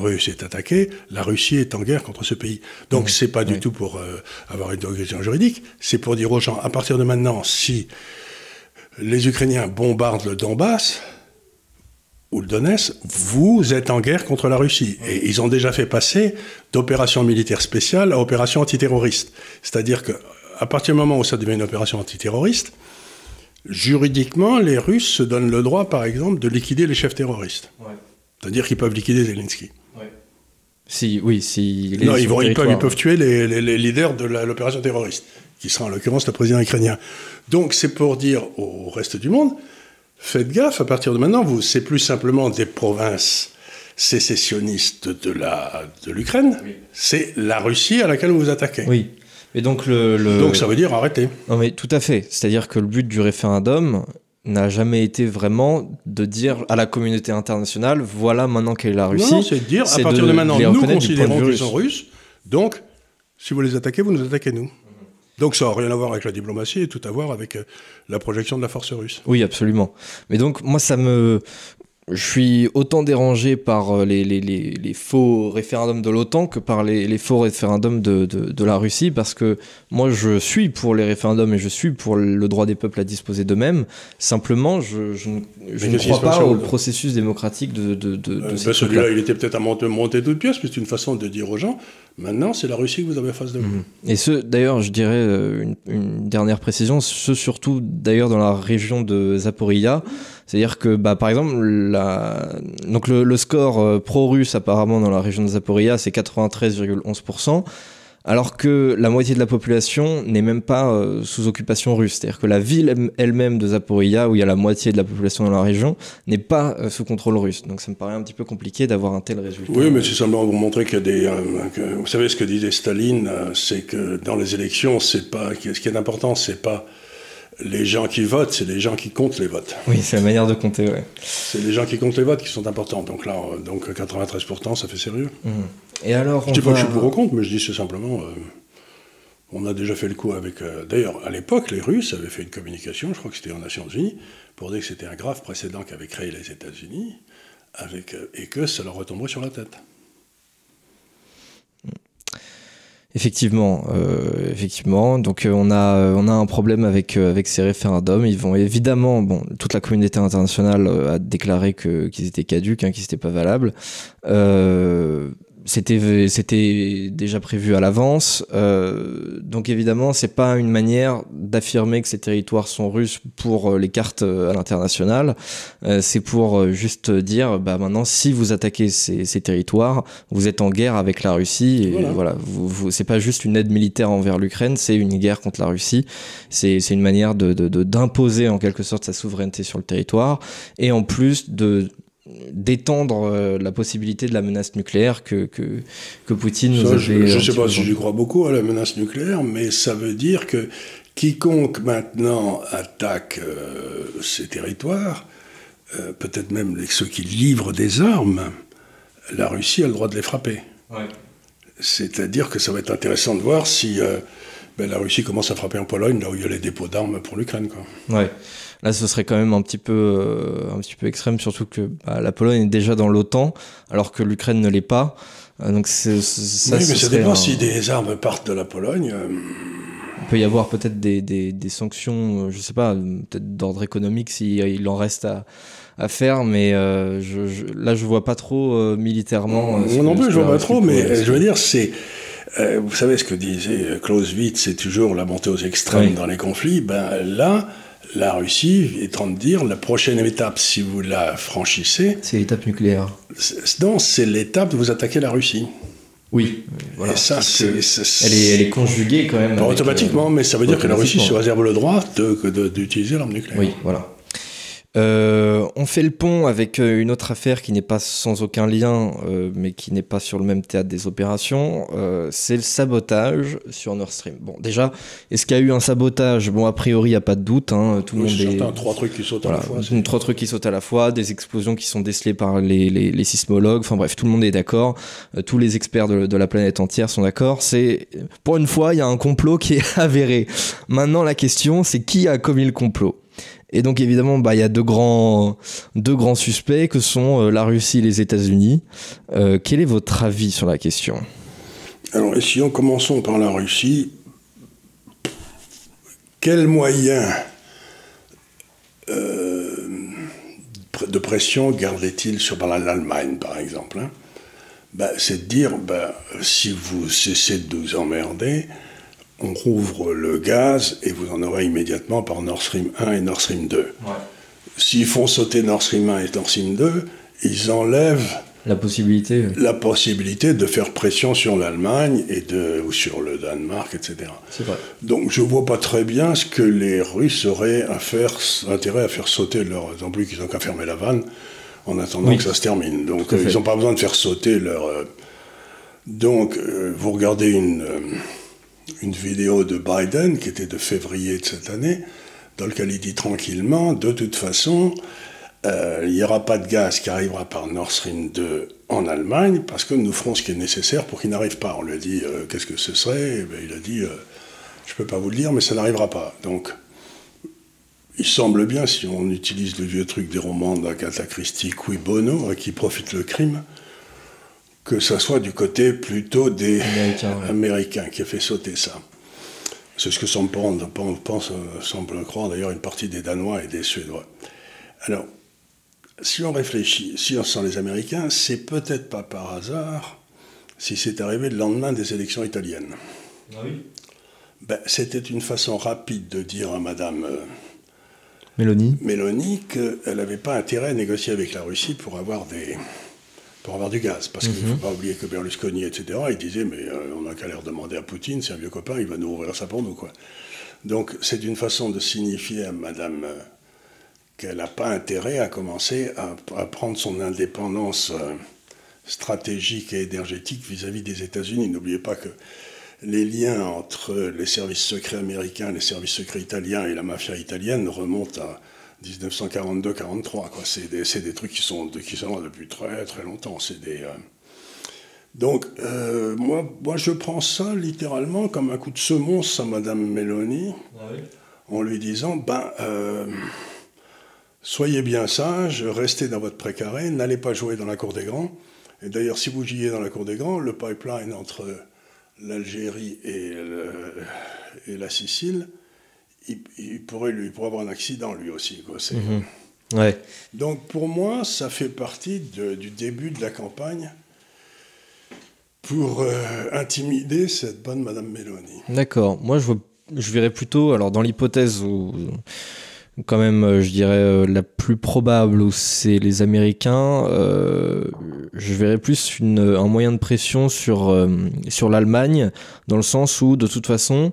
russe est attaquée, la Russie est en guerre contre ce pays. Donc c'est pas du tout pour euh, avoir une organisation juridique. C'est pour dire aux gens, à partir de maintenant, si les Ukrainiens bombardent le Donbass, ou le Donetsk, vous êtes en guerre contre la Russie. Et ils ont déjà fait passer d'opération militaire spéciale à opération antiterroriste. C'est-à-dire qu'à partir du moment où ça devient une opération antiterroriste, juridiquement, les Russes se donnent le droit, par exemple, de liquider les chefs terroristes. C'est-à-dire qu'ils peuvent liquider Zelensky. Si, oui, si. non, ils, vont, ils, peuvent, ils, peuvent, tuer les, les, les leaders de l'opération terroriste, qui sera en l'occurrence le président ukrainien. Donc c'est pour dire au reste du monde, faites gaffe, à partir de maintenant, vous, c'est plus simplement des provinces sécessionnistes de la de l'Ukraine, oui. c'est la Russie à laquelle vous vous attaquez. Oui. Et donc le, le, Donc ça veut dire arrêter. Non mais tout à fait. C'est-à-dire que le but du référendum n'a jamais été vraiment de dire à la communauté internationale voilà maintenant qu'est la Russie. Non, non c'est de dire à partir de, de maintenant nous considérons qu'ils sont russes. Donc si vous les attaquez, vous nous attaquez nous. Donc ça n'a rien à voir avec la diplomatie et tout à voir avec euh, la projection de la force russe. Oui, absolument. Mais donc moi ça me je suis autant dérangé par les, les, les, les faux référendums de l'OTAN que par les, faux référendums de, de, de, la Russie, parce que moi je suis pour les référendums et je suis pour le droit des peuples à disposer d'eux-mêmes. Simplement, je, je, je ne crois pas au processus démocratique de, de, de, euh, ces Celui-là, il était peut-être à monter, monter toute pièce, mais c'est une façon de dire aux gens, maintenant c'est la Russie que vous avez face de vous. Mmh. Et ce, d'ailleurs, je dirais une, une, dernière précision, ce surtout d'ailleurs dans la région de Zaporizhia. C'est-à-dire que, bah, par exemple. Donc le, le score euh, pro-russe apparemment dans la région de Zaporizhia, c'est 93,11%, alors que la moitié de la population n'est même pas euh, sous occupation russe. C'est-à-dire que la ville elle-même de Zaporizhia, où il y a la moitié de la population dans la région, n'est pas euh, sous contrôle russe. Donc ça me paraît un petit peu compliqué d'avoir un tel résultat. Oui, mais c'est simplement pour montrer qu'il y a des... Que, vous savez ce que disait Staline, c'est que dans les élections, c'est pas... Ce qui est important, c'est pas les gens qui votent, c'est les gens qui comptent les votes. Oui, c'est la manière de compter, ouais. C'est les gens qui comptent les votes qui sont importants. Donc là, donc 93%, ça fait sérieux. Mmh. Et alors, je dis pas que je suis pour ou contre, mais je dis c'est simplement, euh, on a déjà fait le coup avec. Euh, D'ailleurs, à l'époque, les Russes avaient fait une communication, je crois que c'était aux Nations Unies, pour dire que c'était un grave précédent qu'avaient créé les États-Unis, avec euh, et que ça leur retomberait sur la tête. Effectivement, euh, effectivement. Donc euh, on a on a un problème avec euh, avec ces référendums. Ils vont évidemment, bon, toute la communauté internationale a déclaré que qu'ils étaient caduques, hein, qu'ils n'étaient pas valables. Euh, c'était c'était déjà prévu à l'avance. Euh, donc évidemment c'est pas une manière d'affirmer que ces territoires sont russes pour euh, les cartes à l'international. Euh, c'est pour juste dire bah maintenant si vous attaquez ces, ces, territoires vous êtes en guerre avec la Russie et voilà, voilà vous, vous c'est pas juste une aide militaire envers l'Ukraine c'est une guerre contre la Russie. C'est c'est une manière de d'imposer en quelque sorte sa souveraineté sur le territoire. Et en plus de d'étendre euh, la possibilité de la menace nucléaire que, que, que Poutine nous ça, avait... Je ne sais pas si j'y crois beaucoup à la menace nucléaire, mais ça veut dire que quiconque maintenant attaque euh, ces territoires, euh, peut-être même les, ceux qui livrent des armes, la Russie a le droit de les frapper. Ouais. C'est-à-dire que ça va être intéressant de voir si euh, ben, la Russie commence à frapper en Pologne, là où il y a les dépôts d'armes pour l'Ukraine. Ouais. Là, ce serait quand même un petit peu, euh, un petit peu extrême, surtout que bah, la Pologne est déjà dans l'OTAN, alors que l'Ukraine ne l'est pas. Euh, donc c'est, ça, oui, mais ça dépend un... si des armes partent de la Pologne. Euh... Il peut y avoir peut-être des, des, des, sanctions, je sais pas, peut-être d'ordre économique s'il il en reste à, à faire, mais euh, je, je, là je vois pas trop euh, militairement. Moi non plus, je vois pas trop, mais je veux dire, c'est. Vous savez ce que disait Clausewitz, c'est toujours la montée aux extrêmes oui. dans les conflits. Ben là, la Russie est en train de dire la prochaine étape, si vous la franchissez. C'est l'étape nucléaire. Non, c'est l'étape de vous attaquer la Russie. Oui, voilà. Et ça, elle, est, elle est conjuguée quand même. Pas automatiquement, euh, mais ça veut dire que la Russie se réserve le droit de, de, d'utiliser l'arme nucléaire. Oui, voilà. Euh, on fait le pont avec euh, une autre affaire qui n'est pas sans aucun lien, euh, mais qui n'est pas sur le même théâtre des opérations. Euh, c'est le sabotage sur Nord Stream. Bon, déjà, est-ce qu'il y a eu un sabotage? Bon, a priori, il n'y a pas de doute. Hein, tout oui, le monde est... trois trucs qui sautent voilà, à la fois. Trois trucs qui sautent à la fois, des explosions qui sont décelées par les, les, les sismologues. Enfin bref, tout le monde est d'accord. Euh, tous les experts de, de, la planète entière sont d'accord. C'est pour une fois, il y a un complot qui est avéré. Maintenant, la question, c'est qui a commis le complot? Et donc évidemment, bah il y a deux grands deux grands suspects que sont euh, la Russie et les États-Unis. Euh, quel est votre avis sur la question? Alors, si on commençons par la Russie, quels moyens euh, de pression gardait-il sur l'Allemagne, par exemple hein? Ben, C'est de dire, ben, si vous cessez de nous emmerder, on rouvre le gaz et vous en aurez immédiatement par Nord Stream 1 et Nord Stream 2. Ouais. S'ils font sauter Nord Stream 1 et Nord Stream 2, ils enlèvent la possibilité, la possibilité de faire pression sur l'Allemagne et de, ou sur le Danemark, etc. Vrai. Donc je vois pas très bien ce que les Russes auraient à faire, intérêt à faire sauter leur... Ils n'ont plus qu'ils ont qu'à fermer la vanne en attendant que ça se termine. Donc ils n'ont pas besoin de faire sauter leur... Euh, donc euh, vous regardez une, euh, une vidéo de Biden qui était de février de cette année, dans lequel il dit tranquillement, de toute façon, euh, il n'y aura pas de gaz qui arrivera par Nord Stream 2 en Allemagne parce que nous ferons ce qui est nécessaire pour qu'il n'arrive pas. On lui a dit euh, qu'est-ce que ce serait? Eh Il a dit euh, je ne peux pas vous le dire, mais ça n'arrivera pas. Donc, il semble bien, si on utilise le vieux truc des romans d'Agatha Christie, Qui Bono, à qui profite le crime, que ça soit du côté plutôt des Américains, qui a fait sauter ça. C'est ce que semble, pense, semble croire d'ailleurs une partie des Danois et des Suédois. Alors, si on réfléchit, si on sent les Américains, c'est peut-être pas par hasard si c'est arrivé le lendemain des élections italiennes. Ah oui? Ben, C'était une façon rapide de dire à Madame euh, Mélanie, Mélanie qu'elle n'avait pas intérêt à négocier avec la Russie pour avoir, des, pour avoir du gaz. Parce qu'il ne faut mhm. pas oublier que Berlusconi, etc., il disait Mais euh, on n'a qu'à l'air demander à Poutine, c'est un vieux copain, il va nous ouvrir ça pour nous. Quoi. Donc c'est une façon de signifier à Madame. Euh, qu'elle n'a pas intérêt à commencer à, prendre son indépendance euh, stratégique et énergétique vis-à-vis des États-Unis. N'oubliez pas que les liens entre les services secrets américains, les services secrets italiens et la mafia italienne remontent à 1942-43. C'est des, des, trucs qui sont, qui sont là depuis très très longtemps. Des, euh, Donc, euh, moi, moi, je prends ça littéralement comme un coup de semonce à Madame Meloni, ah en lui disant, ben, Soyez bien sages, restez dans votre précaré, n'allez pas jouer dans la cour des grands. Et d'ailleurs, si vous jouiez dans la cour des grands, le pipeline entre l'Algérie et, la Sicile, il, pourrait, lui, pourrait avoir un accident lui aussi. Quoi. Mhm. ouais. Donc pour moi, ça fait partie du début de la campagne pour euh, intimider cette bonne Madame Mélanie. D'accord. Moi, je, je verrais plutôt, alors dans l'hypothèse où quand même, euh, je dirais, euh, la plus probable où c'est les Américains, euh, je verrais plus une, un moyen de pression sur, sur l'Allemagne, dans le sens où, de toute façon,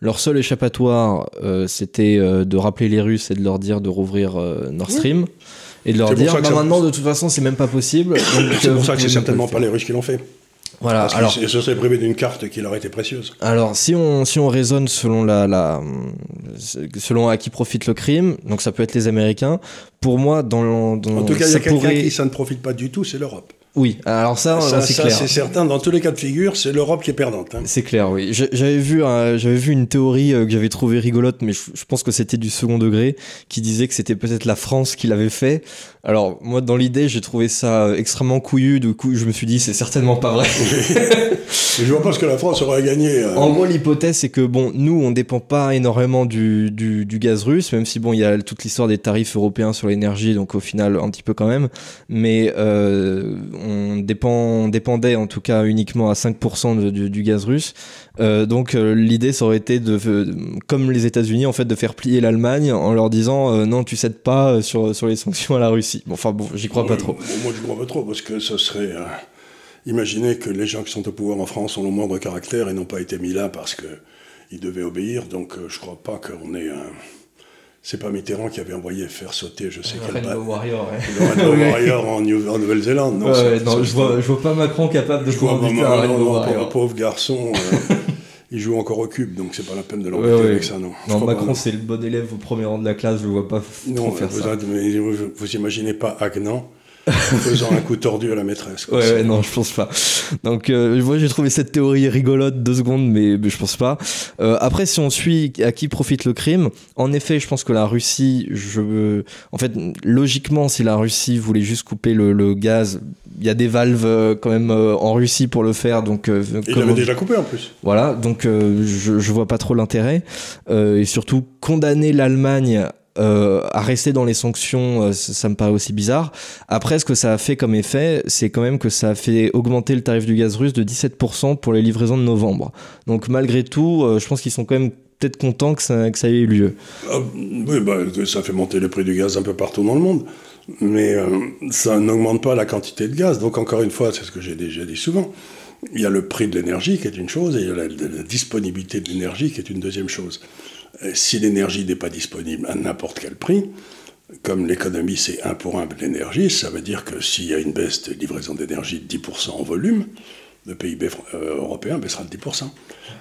leur seul échappatoire, c'était de rappeler les Russes et de leur dire de rouvrir Nord Stream. Et de leur dire, bah, maintenant, de toute façon, c'est même pas possible. C'est pour ça que c'est certainement pas les Russes qui l'ont fait. Voilà. Parce alors, ce serait privé d'une carte qui leur été précieuse. Alors, si on, si on raisonne selon la, la, selon à qui profite le crime, donc ça peut être les Américains. Pour moi, dans, dans en tout cas, il y a quelqu'un qui ça ne profite pas du tout, c'est l'Europe. Oui, alors ça, c'est clair. c'est certain. Dans tous les cas de figure, c'est l'Europe qui est perdante. Hein. C'est clair, oui. J'avais vu, j'avais vu une théorie euh, que j'avais trouvée rigolote, mais je, pense que c'était du second degré, qui disait que c'était peut-être la France qui l'avait fait. Alors moi, dans l'idée, j'ai trouvé ça euh, extrêmement couillu. Du coup, je me suis dit, c'est certainement pas vrai. je vois pas ce que la France aurait gagné. Euh. En gros, l'hypothèse, c'est que bon, nous, on dépend pas énormément du, du, du gaz russe, même si bon, il y a toute l'histoire des tarifs européens sur l'énergie, donc au final, un petit peu quand même. Mais euh, on, dépend, dépendait en tout cas uniquement à 5% du, gaz russe. Euh, donc euh, l'idée ça aurait été de, comme les États-Unis en fait, de faire plier l'Allemagne en leur disant euh, non tu cèdes pas sur, sur les sanctions à la Russie. Bon, enfin bon, j'y crois pas trop. Moi j'y crois pas trop parce que ce serait imaginez que les gens qui sont au pouvoir en France ont le moindre caractère et n'ont pas été mis là parce que ils devaient obéir. Donc je crois pas qu'on ait un c'est pas Mitterrand qui avait envoyé faire sauter, je sais quel Rainbow Warrior, ouais. Warrior en, Nouvelle-Zélande. Non, ouais, non je, vois, je vois pas Macron capable de jouer un. Pauvre garçon, euh, il joue encore au cube, donc c'est pas la peine de l'embêter avec ça, non. Non, Macron, c'est le bon élève au premier rang de la classe, je le vois pas trop faire vous ça. vous, vous imaginez pas Agnan faisant un coup tordu à la maîtresse. ouais, ouais, non, je pense pas. Donc, euh, moi, j'ai trouvé cette théorie rigolote deux secondes, mais, mais je pense pas. Euh, après, si on suit à qui profite le crime, en effet, je pense que la Russie, je, en fait, logiquement, si la Russie voulait juste couper le, le gaz, il y a des valves euh, quand même euh, en Russie pour le faire. Donc, euh, il l'avait déjà coupé en plus. Voilà, donc je, je vois pas trop l'intérêt. et surtout, condamner l'Allemagne euh, à rester dans les sanctions, euh, ça, me paraît aussi bizarre. Après, ce que ça a fait comme effet, c'est quand même que ça a fait augmenter le tarif du gaz russe de 17% pour les livraisons de novembre. Donc malgré tout, euh, je pense qu'ils sont quand même peut-être contents que ça, ait eu lieu. Ah, oui, bah, ça fait monter le prix du gaz un peu partout dans le monde. mais ça n'augmente pas la quantité de gaz. Donc encore une fois, c'est ce que j'ai déjà dit souvent, il y a le prix de l'énergie qui est une chose et il y a la, disponibilité de l'énergie qui est une deuxième chose. Si l'énergie n'est pas disponible à n'importe quel prix, comme l'économie c'est 1 pour 1 de l'énergie, ça veut dire que s'il y a une baisse de livraison d'énergie de 10% en volume, le PIB euh, européen baissera de 10%.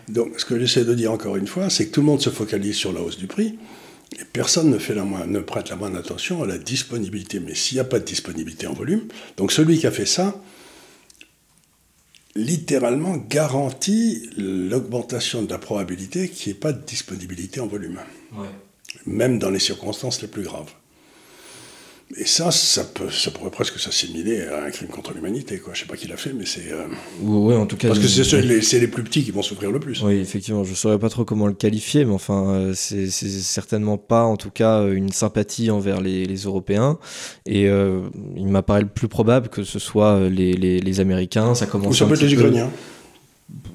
Donc ce que j'essaie de dire encore une fois, c'est que tout le monde se focalise sur la hausse du prix, et personne ne, fait la ne prête la moindre attention à la disponibilité. Mais s'il n'y a pas de disponibilité en volume, donc celui qui a fait ça, littéralement garantit l'augmentation de la probabilité qu'il n'y ait pas de disponibilité en volume. Même dans les circonstances les plus graves. Et ça, ça, peut, ça pourrait presque s'assimiler à un crime contre l'humanité. Quoi. Je sais pas qui l'a fait, mais c'est. Euh, oui, en tout cas. Parce que c'est les, les, plus petits qui vont souffrir le plus. Oui, effectivement. Je saurais pas trop comment le qualifier, mais enfin, euh, c'est certainement pas, en tout cas, une sympathie envers les, les Européens. Et euh, il m'apparaît le plus probable que ce soit les, les Américains. Ça commence. Ou ça peut être les Ukrainiens.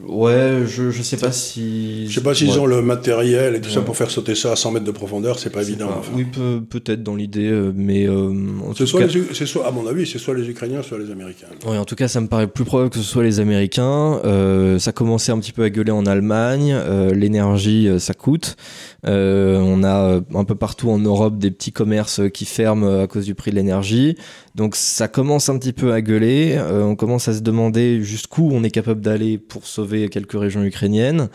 Ouais, je, je sais pas si. Je sais pas s'ils ont le matériel et tout ça pour faire sauter ça à 100 mètres de profondeur, c'est pas évident. Oui, peut-être dans l'idée, euh, mais. Euh, c'est soit, soit, à mon avis, c'est soit les Ukrainiens, soit les Américains. Oui, en tout cas, ça me paraît plus probable que ce soit les Américains. Euh, ça commençait un petit peu à gueuler en Allemagne. L'énergie, ça coûte. on a un peu partout en Europe des petits commerces qui ferment à cause du prix de l'énergie. Donc ça commence un petit peu à gueuler. on commence à se demander jusqu'où on est capable d'aller pour sauver quelques régions ukrainiennes.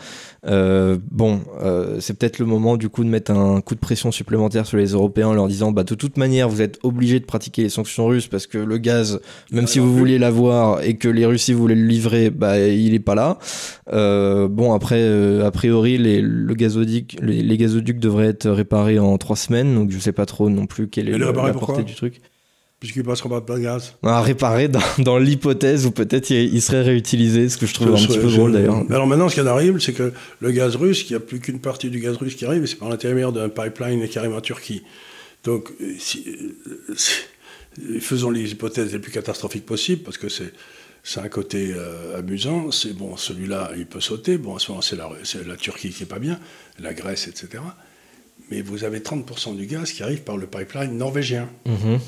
Euh, bon, euh, c'est peut-être le moment du coup de mettre un coup de pression supplémentaire sur les Européens en leur disant bah de toute manière vous êtes obligés de pratiquer les sanctions russes parce que le gaz, même si vous vouliez l'avoir et que les Russes voulaient le livrer, bah il est pas là. Euh, bon après, a priori les, le gazoduc, les, gazoducs devraient être réparés en trois semaines, donc je sais pas trop non plus quelle est la portée du truc puisqu'il passera pas de gaz. À réparer dans, dans l'hypothèse où peut-être il, serait réutilisé, ce que je trouve un petit peu drôle d'ailleurs. Alors maintenant, ce qui arrive, c'est que le gaz russe, il n'y a plus qu'une partie du gaz russe qui arrive, et c'est par l'intermédiaire d'un pipeline qui arrive en Turquie. Donc, si, faisons les hypothèses les plus catastrophiques possibles, parce que c'est c'est un côté euh, amusant. C'est bon, celui-là, il peut sauter. Bon, à ce moment, c'est la, la, Turquie qui est pas bien, la Grèce, etc. Mais vous avez 30% du gaz qui arrive par le pipeline norvégien. Mm-hmm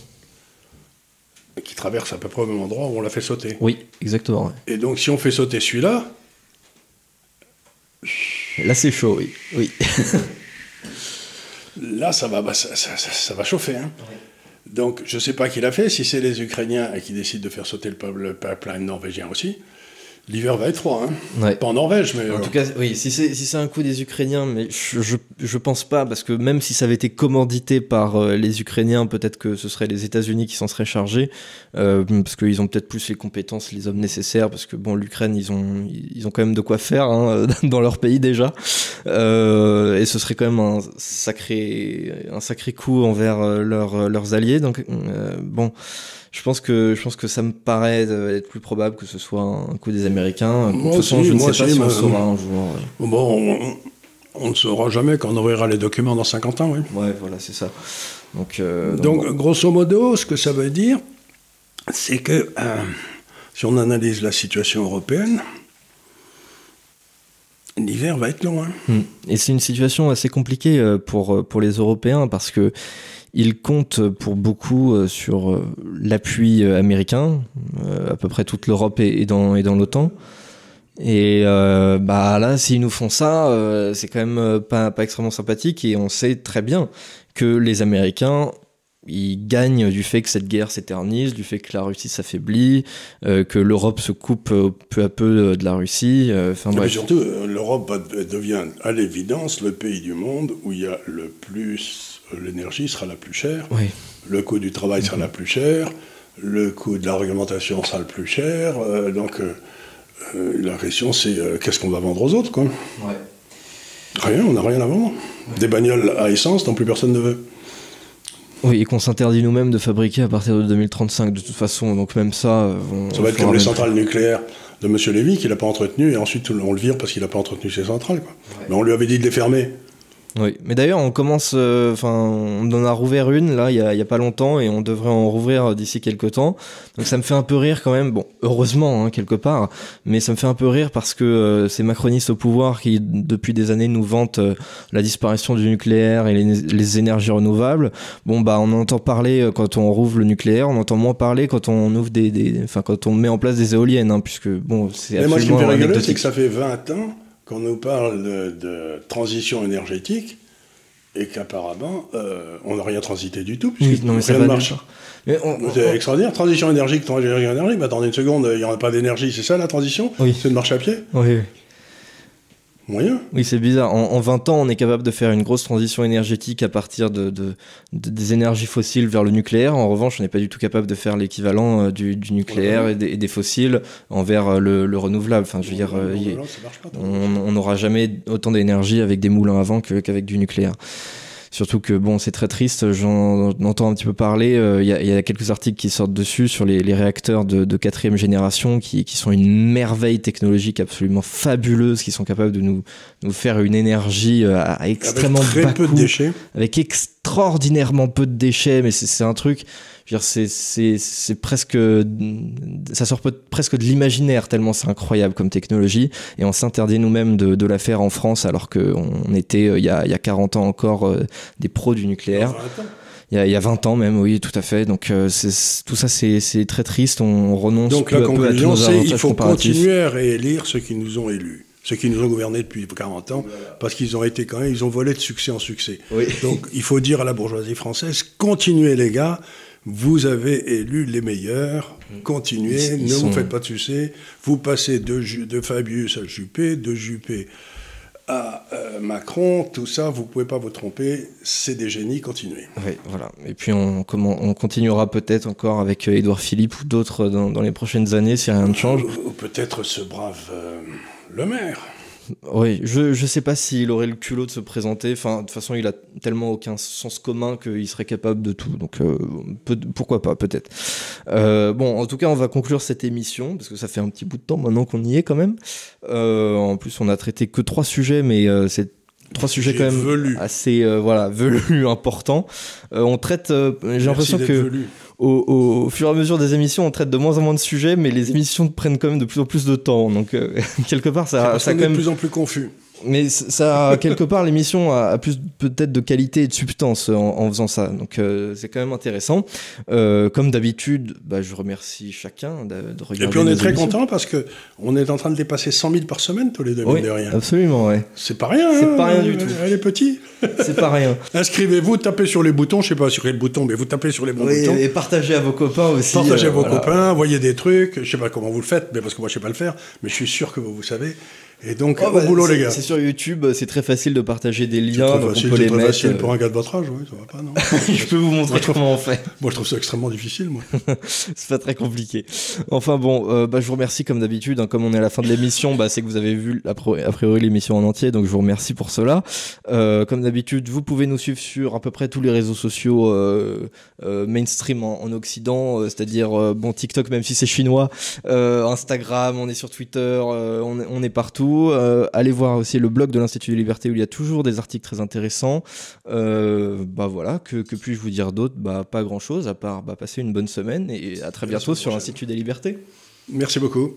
qui traverse à peu près au même endroit où on l'a fait sauter. Oui, exactement. Et donc, si on fait sauter celui-là. Là, c'est chaud, oui. oui. Là, ça va, bah, ça, ça, va chauffer. Hein. Donc, je ne sais pas qui l'a fait, si c'est les Ukrainiens et qui décident de faire sauter le pipeline norvégien aussi. L'hiver va être froid, hein. Pas en Norvège, mais. En euh, tout cas, oui, si c'est si un coup des Ukrainiens, mais je, je, je, pense pas, parce que même si ça avait été commandité par euh, les Ukrainiens, peut-être que ce serait les États-Unis qui s'en seraient chargés, euh, parce qu'ils ont peut-être plus les compétences, les hommes nécessaires, parce que bon, l'Ukraine, ils ont, ils ont quand même de quoi faire hein, dans leur pays déjà. et ce serait quand même un sacré, un sacré coup envers leur, leurs alliés. Donc, bon je pense que je pense que ça me paraît être plus probable que ce soit un coup des Américains. De toute façon, je ne sais pas si on saura un jour. Bon, on, ne saura jamais quand on ouvrira les documents dans 50 ans, oui. Ouais, voilà, c'est ça. Donc, euh, donc, grosso modo, ce que ça veut dire, c'est que euh, si on analyse la situation européenne, l'hiver va être long. Hein. Hmm. Et c'est une situation assez compliquée euh, pour, pour les Européens parce que il compte pour beaucoup euh, sur euh, l'appui euh, américain. À peu près toute l'Europe est dans, dans l'OTAN. Et bah là, s'ils nous font ça, c'est quand même pas, pas extrêmement sympathique. Et on sait très bien que les Américains ils gagnent du fait que cette guerre s'éternise, du fait que la Russie s'affaiblit, que l'Europe se coupe peu à peu de la Russie. Enfin, surtout, l'Europe devient à l'évidence le pays du monde où il y a le plus l'énergie sera la plus chère, le coût du travail sera la plus chère, le coût de la réglementation sera le plus cher. Euh, donc euh, euh, la question c'est qu'est-ce qu'on va vendre aux autres quoi? Rien, on n'a rien à vendre. Des bagnoles à essence dont plus personne ne veut. Oui, et qu'on s'interdit nous-mêmes de fabriquer à partir de 2035 de toute façon, donc même ça... ça va être comme les centrales nucléaires de M. Lévy qu'il n'a pas entretenu et ensuite on le vire parce qu'il n'a pas entretenu ses centrales. Mais on lui avait dit de les fermer. Oui, mais d'ailleurs, on commence, euh, enfin, on en a rouvert une là, il y, a, pas longtemps, et on devrait en rouvrir d'ici quelques temps. Donc ça me fait un peu rire quand même. Bon, heureusement hein, quelque part, mais ça me fait un peu rire parce que euh, ces macronistes au pouvoir qui depuis des années nous vantent euh, la disparition du nucléaire et les, énergies renouvelables. Bon bah, on entend parler quand on rouvre le nucléaire, on entend moins parler quand on ouvre des, enfin quand on met en place des éoliennes, hein, puisque bon, c'est absolument. Mais moi, ce qui me fait c'est que ça fait 20 ans qu'on nous parle de, transition énergétique et qu'apparemment, euh, on n'a rien transité du tout, puisque non, mais rien ne marche. C'est extraordinaire. Transition énergique, transition énergique. Mais attendez une seconde, il n'y aura pas d'énergie, c'est ça la transition oui. C'est de marche à pied Oui. Oui, c'est bizarre. En, 20 ans, on est capable de faire une grosse transition énergétique à partir de, des énergies fossiles vers le nucléaire. En revanche, on n'est pas du tout capable de faire l'équivalent euh, du, nucléaire et des, fossiles envers euh, le, renouvelable. Enfin, je veux dire, euh, on n'aura jamais autant d'énergie avec des moulins à vent qu'avec du nucléaire. Surtout que bon, c'est très triste. J'en entends un petit peu parler. Euh, il y, a quelques articles qui sortent dessus sur les, réacteurs de, quatrième génération qui, sont une merveille technologique absolument fabuleuse, qui sont capables de nous, nous faire une énergie euh, à, extrêmement avec très peu de déchets, avec extraordinairement peu de déchets. Mais c'est un truc c'est presque, ça sort presque de l'imaginaire tellement c'est incroyable comme technologie et on s'interdit nous-mêmes de, la faire en France alors qu'on était euh, il y, a, il y, a, 40 ans encore euh, des pros du nucléaire. Il y, a, il y, a, 20 ans même, oui, tout à fait. Donc euh, tout ça, c'est très triste. On renonce Donc, peu la à peu à tous nos il faut continuer à réélire ceux qui nous ont élus ceux qui nous ont gouvernés depuis 40 ans, parce qu'ils ont été quand même, ils ont volé de succès en succès. Donc il faut dire à la bourgeoisie française, continuez les gars, vous avez élu les meilleurs, mm. continuez, ne vous faites pas de succès, vous passez de, de Fabius à Juppé, de Juppé à euh, Macron, tout ça, vous ne pouvez pas vous tromper, c'est des génies, continuez. Oui, voilà. Et puis on, on continuera peut-être encore avec euh, Édouard Philippe ou d'autres dans, les prochaines années si rien ne change. Ou, peut-être ce brave euh, Le Maire. Oui, je ne sais pas s'il aurait le culot de se présenter. Enfin, de toute façon, il a tellement aucun sens commun qu'il serait capable de tout. Donc, euh, pourquoi pas, peut-être. Euh, bon, en tout cas, on va conclure cette émission parce que ça fait un petit bout de temps maintenant qu'on y est quand même. Euh, en plus, on a traité que trois sujets, mais c'est trois sujets quand même assez voilà velus importants. on traite, j'ai l'impression que au, fur et à mesure des émissions, on traite de moins en moins de sujets, mais les émissions prennent quand même de plus en plus de temps. Donc, euh, quelque part, ça, ça quand même. de plus en plus confus mais ça quelque part l'émission a, plus peut-être de qualité et de substance en, faisant ça. Donc euh, c'est quand même intéressant. Euh, comme d'habitude bah, je remercie chacun de, regarder et puis on est très content parce que on est en train de dépasser 100 000 par semaine tous les deux oui, de rien. absolument ouais. C'est pas rien c'est pas rien du tout. Elle est petite. C'est pas rien. Inscrivez-vous tapez sur les boutons je sais pas sur quel bouton mais vous tapez sur les bons oui, boutons. et partagez à vos copains aussi partagez à vos copains envoyez des trucs je sais pas comment vous le faites mais parce que moi je sais pas le faire mais je suis sûr que vous vous savez et donc, oh, au bah, boulot, les gars. C'est sur YouTube, c'est très facile de partager des liens. C'est facile, les très facile pour un gars de votre âge, oui, ça va pas, non Je peux vous montrer comment on fait. Moi, je trouve ça extrêmement difficile, moi. c'est pas très compliqué. Enfin bon, euh, bah, je vous remercie comme d'habitude. Hein, comme on est à la fin de l'émission, bah, c'est que vous avez vu a priori l'émission en entier, donc je vous remercie pour cela. Euh, comme d'habitude, vous pouvez nous suivre sur à peu près tous les réseaux sociaux euh, mainstream en, en Occident, c'est-à-dire bon TikTok, même si c'est chinois, Instagram, on est sur Twitter, on, on est partout. Euh, allez voir aussi le blog de l'Institut de Liberté où il y a toujours des articles très intéressants. Euh, bah voilà, que, puis-je vous dire d'autre? Bah, Pas grand-chose, à part bah, passer une bonne semaine et à très bientôt sur l'Institut des Libertés. Merci beaucoup.